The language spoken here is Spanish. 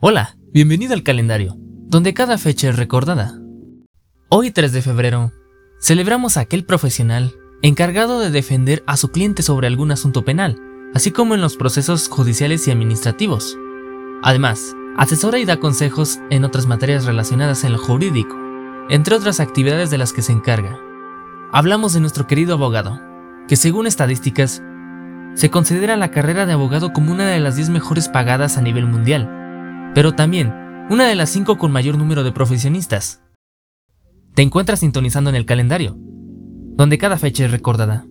Hola, bienvenido al calendario, donde cada fecha es recordada. Hoy 3 de febrero, celebramos a aquel profesional encargado de defender a su cliente sobre algún asunto penal, así como en los procesos judiciales y administrativos. Además, asesora y da consejos en otras materias relacionadas en lo jurídico, entre otras actividades de las que se encarga. Hablamos de nuestro querido abogado, que según estadísticas, se considera la carrera de abogado como una de las 10 mejores pagadas a nivel mundial, pero también una de las 5 con mayor número de profesionistas. Te encuentras sintonizando en el calendario, donde cada fecha es recordada.